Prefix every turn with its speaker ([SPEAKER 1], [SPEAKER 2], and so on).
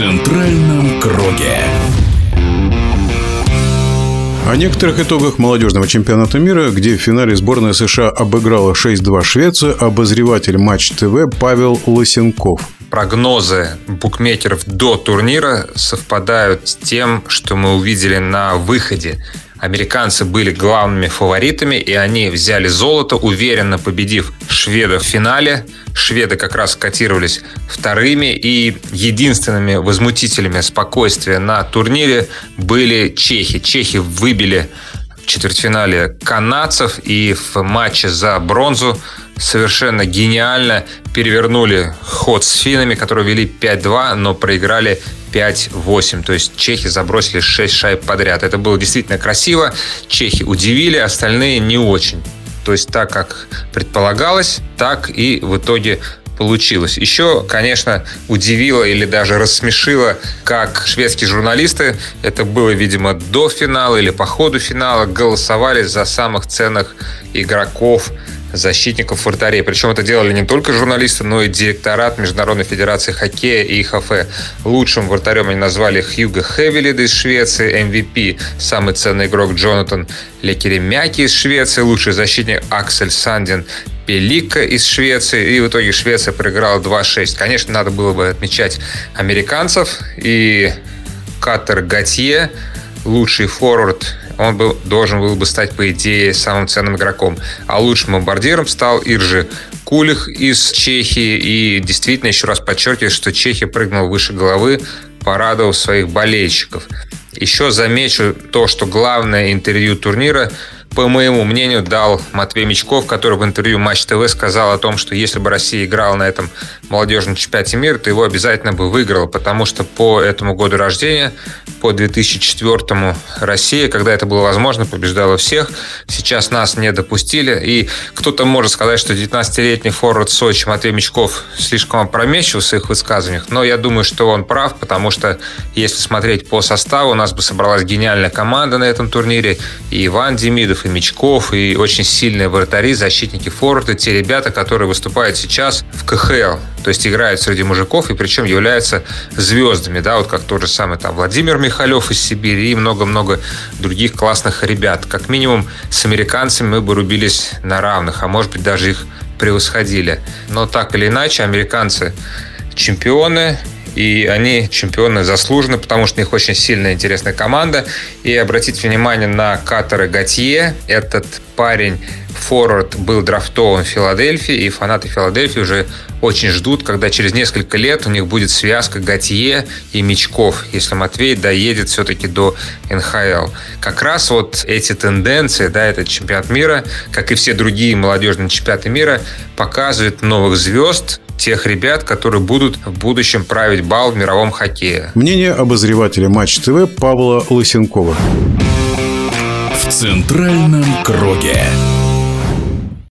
[SPEAKER 1] центральном круге.
[SPEAKER 2] О некоторых итогах молодежного чемпионата мира, где в финале сборная США обыграла 6-2 Швецию, обозреватель Матч ТВ Павел Лысенков.
[SPEAKER 3] Прогнозы букмекеров до турнира совпадают с тем, что мы увидели на выходе. Американцы были главными фаворитами, и они взяли золото, уверенно победив шведов в финале. Шведы как раз котировались вторыми, и единственными возмутителями спокойствия на турнире были чехи. Чехи выбили в четвертьфинале канадцев, и в матче за бронзу совершенно гениально перевернули ход с финами, которые вели 5-2, но проиграли 5-8. То есть чехи забросили 6 шайб подряд. Это было действительно красиво. Чехи удивили, остальные не очень. То есть так, как предполагалось, так и в итоге получилось. Еще, конечно, удивило или даже рассмешило, как шведские журналисты, это было, видимо, до финала или по ходу финала, голосовали за самых ценных игроков защитников вратарей. Причем это делали не только журналисты, но и директорат Международной Федерации Хоккея и ИХФ. Лучшим вратарем они назвали Хьюго Хевелида из Швеции, MVP, самый ценный игрок Джонатан Лекеремяки из Швеции, лучший защитник Аксель Сандин Пелика из Швеции. И в итоге Швеция проиграла 2-6. Конечно, надо было бы отмечать американцев и Катер Гатье, лучший форвард он был, должен был бы стать, по идее, самым ценным игроком. А лучшим бомбардиром стал Иржи Кулих из Чехии. И действительно, еще раз подчеркиваю, что Чехия прыгнула выше головы, порадовав своих болельщиков. Еще замечу то, что главное интервью турнира – по моему мнению, дал Матвей Мечков, который в интервью Матч ТВ сказал о том, что если бы Россия играла на этом молодежном чемпионате мира, то его обязательно бы выиграла, потому что по этому году рождения, по 2004 Россия, когда это было возможно, побеждала всех. Сейчас нас не допустили, и кто-то может сказать, что 19-летний форвард Сочи Матвей Мечков слишком опрометчив в своих высказываниях, но я думаю, что он прав, потому что если смотреть по составу, у нас бы собралась гениальная команда на этом турнире, и Иван Демидов, и Мечков, и очень сильные вратари, защитники форварда, те ребята, которые выступают сейчас в КХЛ, то есть играют среди мужиков и причем являются звездами, да, вот как тот же самый там Владимир Михалев из Сибири и много-много других классных ребят. Как минимум с американцами мы бы рубились на равных, а может быть даже их превосходили. Но так или иначе, американцы чемпионы, и они чемпионы заслуженно, потому что у них очень сильная интересная команда. И обратите внимание на Катара Гатье. Этот парень, форвард, был драфтован в Филадельфии, и фанаты Филадельфии уже очень ждут, когда через несколько лет у них будет связка Гатье и Мечков, если Матвей доедет все-таки до НХЛ. Как раз вот эти тенденции, да, этот чемпионат мира, как и все другие молодежные чемпионаты мира, показывают новых звезд, тех ребят, которые будут в будущем править бал в мировом хоккее.
[SPEAKER 2] Мнение обозревателя Матч ТВ Павла Лысенкова.
[SPEAKER 1] В центральном круге.